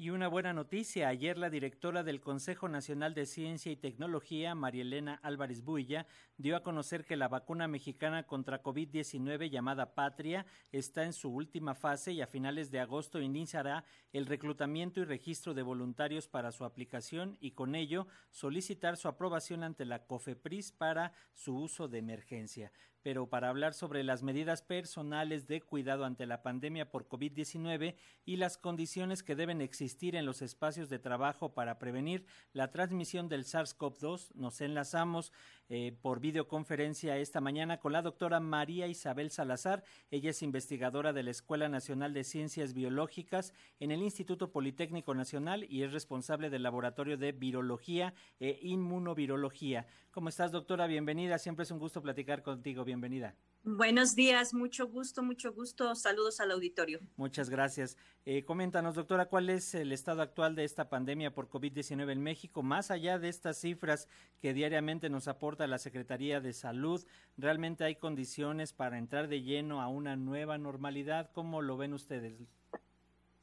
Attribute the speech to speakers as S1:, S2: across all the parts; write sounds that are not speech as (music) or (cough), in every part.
S1: Y una buena noticia, ayer la directora del Consejo Nacional de Ciencia y Tecnología, Marielena Álvarez Builla, dio a conocer que la vacuna mexicana contra COVID-19 llamada Patria está en su última fase y a finales de agosto iniciará el reclutamiento y registro de voluntarios para su aplicación y con ello solicitar su aprobación ante la COFEPRIS para su uso de emergencia pero para hablar sobre las medidas personales de cuidado ante la pandemia por COVID-19 y las condiciones que deben existir en los espacios de trabajo para prevenir la transmisión del SARS-CoV-2, nos enlazamos eh, por videoconferencia esta mañana con la doctora María Isabel Salazar. Ella es investigadora de la Escuela Nacional de Ciencias Biológicas en el Instituto Politécnico Nacional y es responsable del Laboratorio de Virología e Inmunovirología. ¿Cómo estás, doctora? Bienvenida. Siempre es un gusto platicar contigo bienvenida.
S2: Buenos días, mucho gusto, mucho gusto. Saludos al auditorio.
S1: Muchas gracias. Eh, coméntanos, doctora, ¿cuál es el estado actual de esta pandemia por COVID-19 en México? Más allá de estas cifras que diariamente nos aporta la Secretaría de Salud, ¿realmente hay condiciones para entrar de lleno a una nueva normalidad? ¿Cómo lo ven ustedes?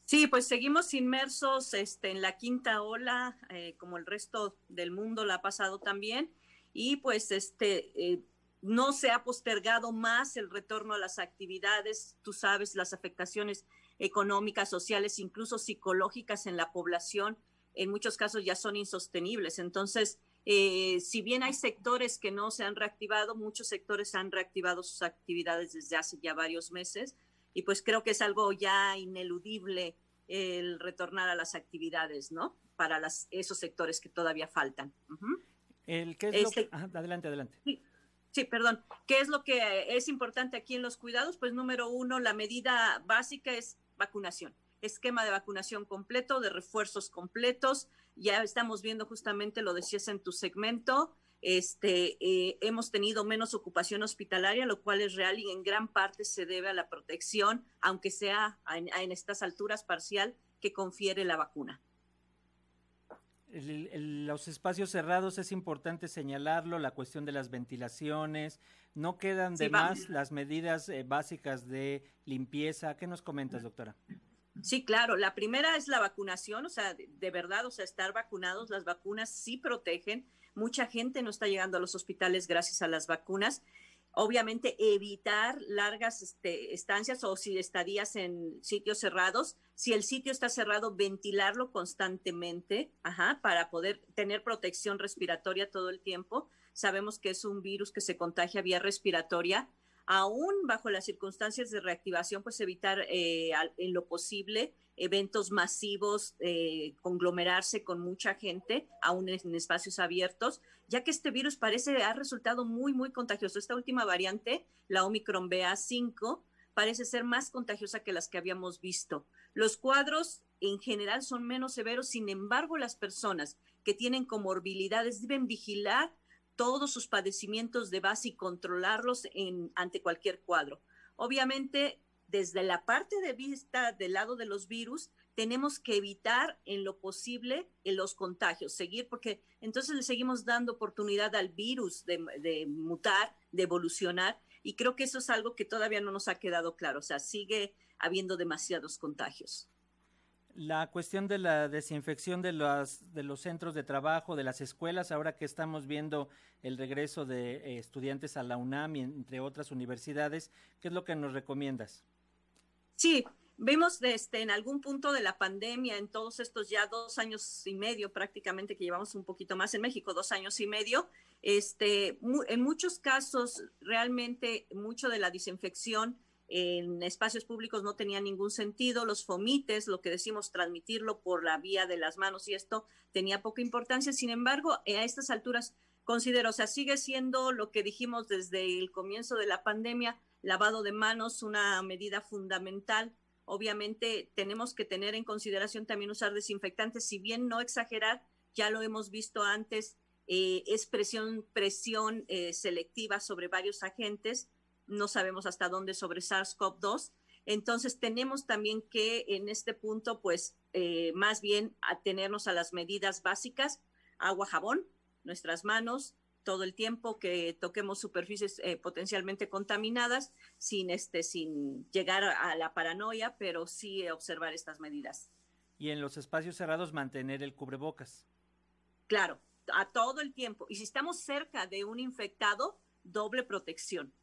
S2: Sí, pues seguimos inmersos este, en la quinta ola, eh, como el resto del mundo la ha pasado también. Y pues este... Eh, no se ha postergado más el retorno a las actividades, tú sabes, las afectaciones económicas, sociales, incluso psicológicas en la población, en muchos casos ya son insostenibles. Entonces, eh, si bien hay sectores que no se han reactivado, muchos sectores han reactivado sus actividades desde hace ya varios meses y pues creo que es algo ya ineludible el retornar a las actividades, ¿no? Para las, esos sectores que todavía faltan.
S1: el, ¿qué es este adelante, adelante.
S2: Sí, perdón. ¿Qué es lo que es importante aquí en los cuidados? Pues número uno, la medida básica es vacunación. Esquema de vacunación completo, de refuerzos completos. Ya estamos viendo justamente, lo decías en tu segmento, este, eh, hemos tenido menos ocupación hospitalaria, lo cual es real y en gran parte se debe a la protección, aunque sea en estas alturas parcial, que confiere la vacuna
S1: los espacios cerrados es importante señalarlo, la cuestión de las ventilaciones, no quedan de más las medidas eh, básicas de limpieza. ¿Qué nos comentas, doctora?
S2: Sí, claro. La primera es la vacunación, o sea, de, verdad, o sea, estar vacunados, las vacunas sí protegen. Mucha gente no está llegando a los hospitales gracias a las vacunas obviamente evitar largas este, estancias o si estadías en sitios cerrados. Si el sitio está cerrado, ventilarlo constantemente para poder tener protección respiratoria todo el tiempo. Sabemos que es un virus que se contagia vía respiratoria. Aún bajo las circunstancias de reactivación, pues evitar eh, en lo posible eventos masivos, eh, conglomerarse con mucha gente, aún en, espacios abiertos, ya que este virus parece ha resultado muy, muy contagioso. Esta última variante, la Omicron BA5, parece ser más contagiosa que las que habíamos visto. Los cuadros en general son menos severos, sin embargo, las personas que tienen comorbilidades deben vigilar todos sus padecimientos de base y controlarlos en, ante cualquier cuadro. Obviamente, desde la parte de vista del lado de los virus, tenemos que evitar en lo posible los contagios, seguir, porque entonces le seguimos dando oportunidad al virus de, mutar, de evolucionar, y creo que eso es algo que todavía no nos ha quedado claro, o sea, sigue habiendo demasiados contagios.
S1: La cuestión de la desinfección de los, de los centros de trabajo, de las escuelas, ahora que estamos viendo el regreso de eh, estudiantes a la UNAM y entre otras universidades, ¿qué es lo que nos recomiendas?
S2: Sí, vemos este, en algún punto de la pandemia, en todos estos ya dos años y medio prácticamente, que llevamos un poquito más en México, dos años y medio, este, en muchos casos realmente mucho de la desinfección en espacios públicos no tenía ningún sentido, los fomites, lo que decimos transmitirlo por la vía de las manos y esto tenía poca importancia, sin embargo, a estas alturas considero, o sea, sigue siendo lo que dijimos desde el comienzo de la pandemia, lavado de manos, una medida fundamental. Obviamente tenemos que tener en consideración también usar desinfectantes, si bien no exagerar, ya lo hemos visto antes, eh, es presión, presión eh, selectiva sobre varios agentes, no sabemos hasta dónde sobre SARS-CoV-2. Entonces tenemos también que en este punto, pues eh, más bien atenernos a las medidas básicas, agua, jabón, nuestras manos, todo el tiempo que toquemos superficies eh, potencialmente contaminadas sin este sin llegar a la paranoia, pero sí observar estas medidas.
S1: y en los espacios cerrados mantener el cubrebocas.
S2: Claro, a todo el tiempo. Y si estamos cerca de un infectado, doble protección,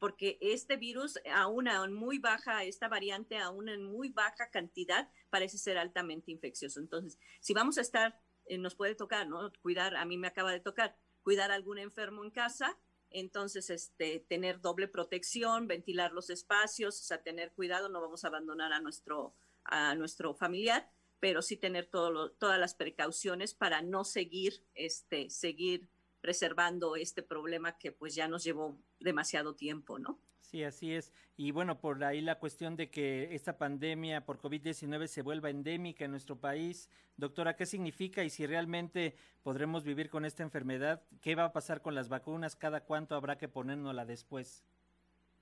S2: porque este virus, aún en muy baja, esta variante, aún en muy baja cantidad, parece ser altamente infeccioso. Entonces, si vamos a estar, eh, nos puede tocar, ¿no? Cuidar, a mí me acaba de tocar, cuidar a algún enfermo en casa, entonces, este, tener doble protección, ventilar los espacios, o sea, tener cuidado, no vamos a abandonar a nuestro, a nuestro familiar, pero sí tener todo todas las precauciones para no seguir, este, seguir preservando este problema que pues ya nos llevó demasiado tiempo, ¿no?
S1: Sí, así es. Y bueno, por ahí la cuestión de que esta pandemia por COVID-19 se vuelva endémica en nuestro país. Doctora, ¿qué significa y si realmente podremos vivir con esta enfermedad? ¿Qué va a pasar con las vacunas? ¿Cada cuánto habrá que ponérnosla después?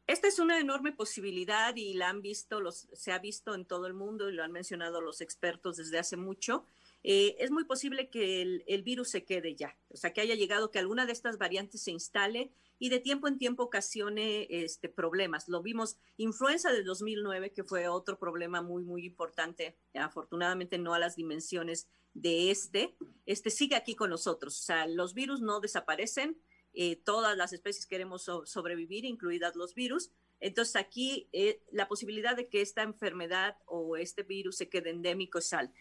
S2: Esta es una enorme posibilidad y la han visto, los, se ha visto en todo el mundo y lo han mencionado los expertos desde hace mucho. Eh, es muy posible que el, virus se quede ya, o sea, que haya llegado, que alguna de estas variantes se instale y de tiempo en tiempo ocasione este, problemas. Lo vimos, influenza de 2009, que fue otro problema muy, muy importante, afortunadamente no a las dimensiones de este, este sigue aquí con nosotros. O sea, los virus no desaparecen, eh, todas las especies queremos sobrevivir, incluidas los virus. Entonces aquí eh, la posibilidad de que esta enfermedad o este virus se quede endémico es alta,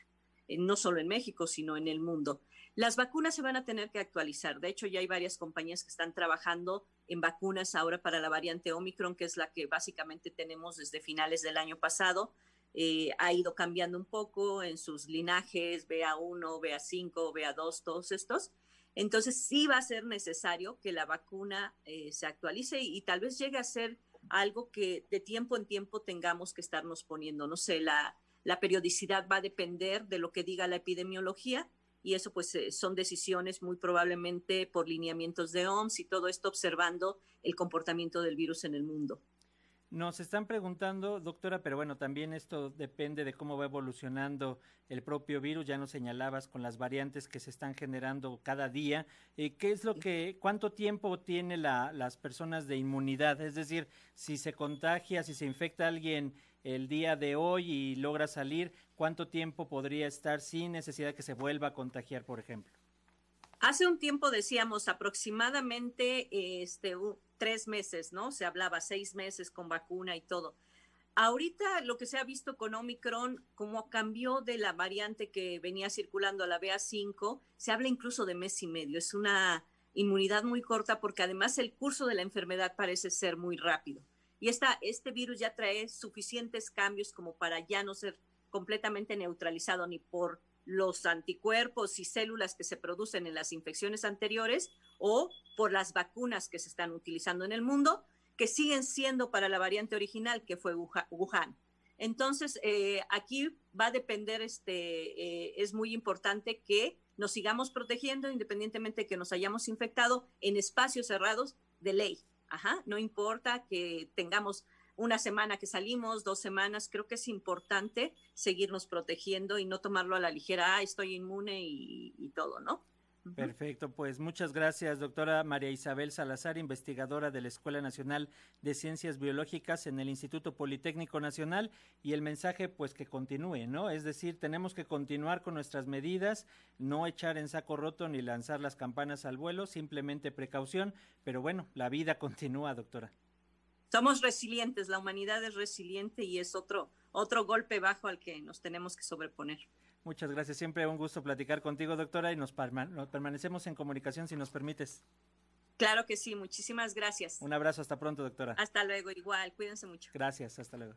S2: eh, no solo en México, sino en el mundo. Las vacunas se van a tener que actualizar. De hecho, ya hay varias compañías que están trabajando en vacunas ahora para la variante Omicron, que es la que básicamente tenemos desde finales del año pasado. Eh, ha ido cambiando un poco en sus linajes, BA1, BA5, BA2, todos estos. Entonces, sí va a ser necesario que la vacuna eh, se actualice y, y, tal vez llegue a ser algo que de tiempo en tiempo tengamos que estarnos poniendo. No sé, la, la periodicidad va a depender de lo que diga la epidemiología y eso pues eh, son decisiones muy probablemente por lineamientos de OMS y todo esto observando el comportamiento del virus en el mundo.
S1: Nos están preguntando, doctora, pero bueno, también esto depende de cómo va evolucionando el propio virus. Ya nos señalabas con las variantes que se están generando cada día. Eh, ¿Qué es lo que, cuánto tiempo tiene la, las personas de inmunidad? Es decir, si se contagia, si se infecta alguien el día de hoy y logra salir, ¿cuánto tiempo podría estar sin necesidad de que se vuelva a contagiar, por ejemplo?
S2: Hace un tiempo decíamos aproximadamente este, tres meses, ¿no? Se hablaba seis meses con vacuna y todo. Ahorita lo que se ha visto con Omicron, como cambió de la variante que venía circulando a la BA5, se habla incluso de mes y medio. Es una inmunidad muy corta porque además el curso de la enfermedad parece ser muy rápido. Y esta, este virus ya trae suficientes cambios como para ya no ser completamente neutralizado ni por los anticuerpos y células que se producen en las infecciones anteriores o por las vacunas que se están utilizando en el mundo, que siguen siendo para la variante original que fue Wuhan. Entonces, eh, aquí va a depender, este, eh, es muy importante que nos sigamos protegiendo independientemente de que nos hayamos infectado en espacios cerrados de ley. Ajá, no importa que tengamos una semana que salimos, dos semanas, creo que es importante seguirnos protegiendo y no tomarlo a la ligera, ah, estoy inmune y, y todo, ¿no?
S1: Perfecto, pues muchas gracias, doctora María Isabel Salazar, investigadora de la Escuela Nacional de Ciencias Biológicas en el Instituto Politécnico Nacional, y el mensaje, pues que continúe, ¿no? Es decir, tenemos que continuar con nuestras medidas, no echar en saco roto ni lanzar las campanas al vuelo, simplemente precaución, pero bueno, la vida (laughs) continúa, doctora.
S2: Somos resilientes, la humanidad es resiliente y es otro, otro golpe bajo al que nos tenemos que sobreponer.
S1: Muchas gracias. Siempre un gusto platicar contigo, doctora, y nos, permanecemos en comunicación si nos permites.
S2: Claro que sí, muchísimas gracias.
S1: Un abrazo, hasta pronto, doctora.
S2: Hasta luego, igual, cuídense mucho.
S1: Gracias, hasta luego.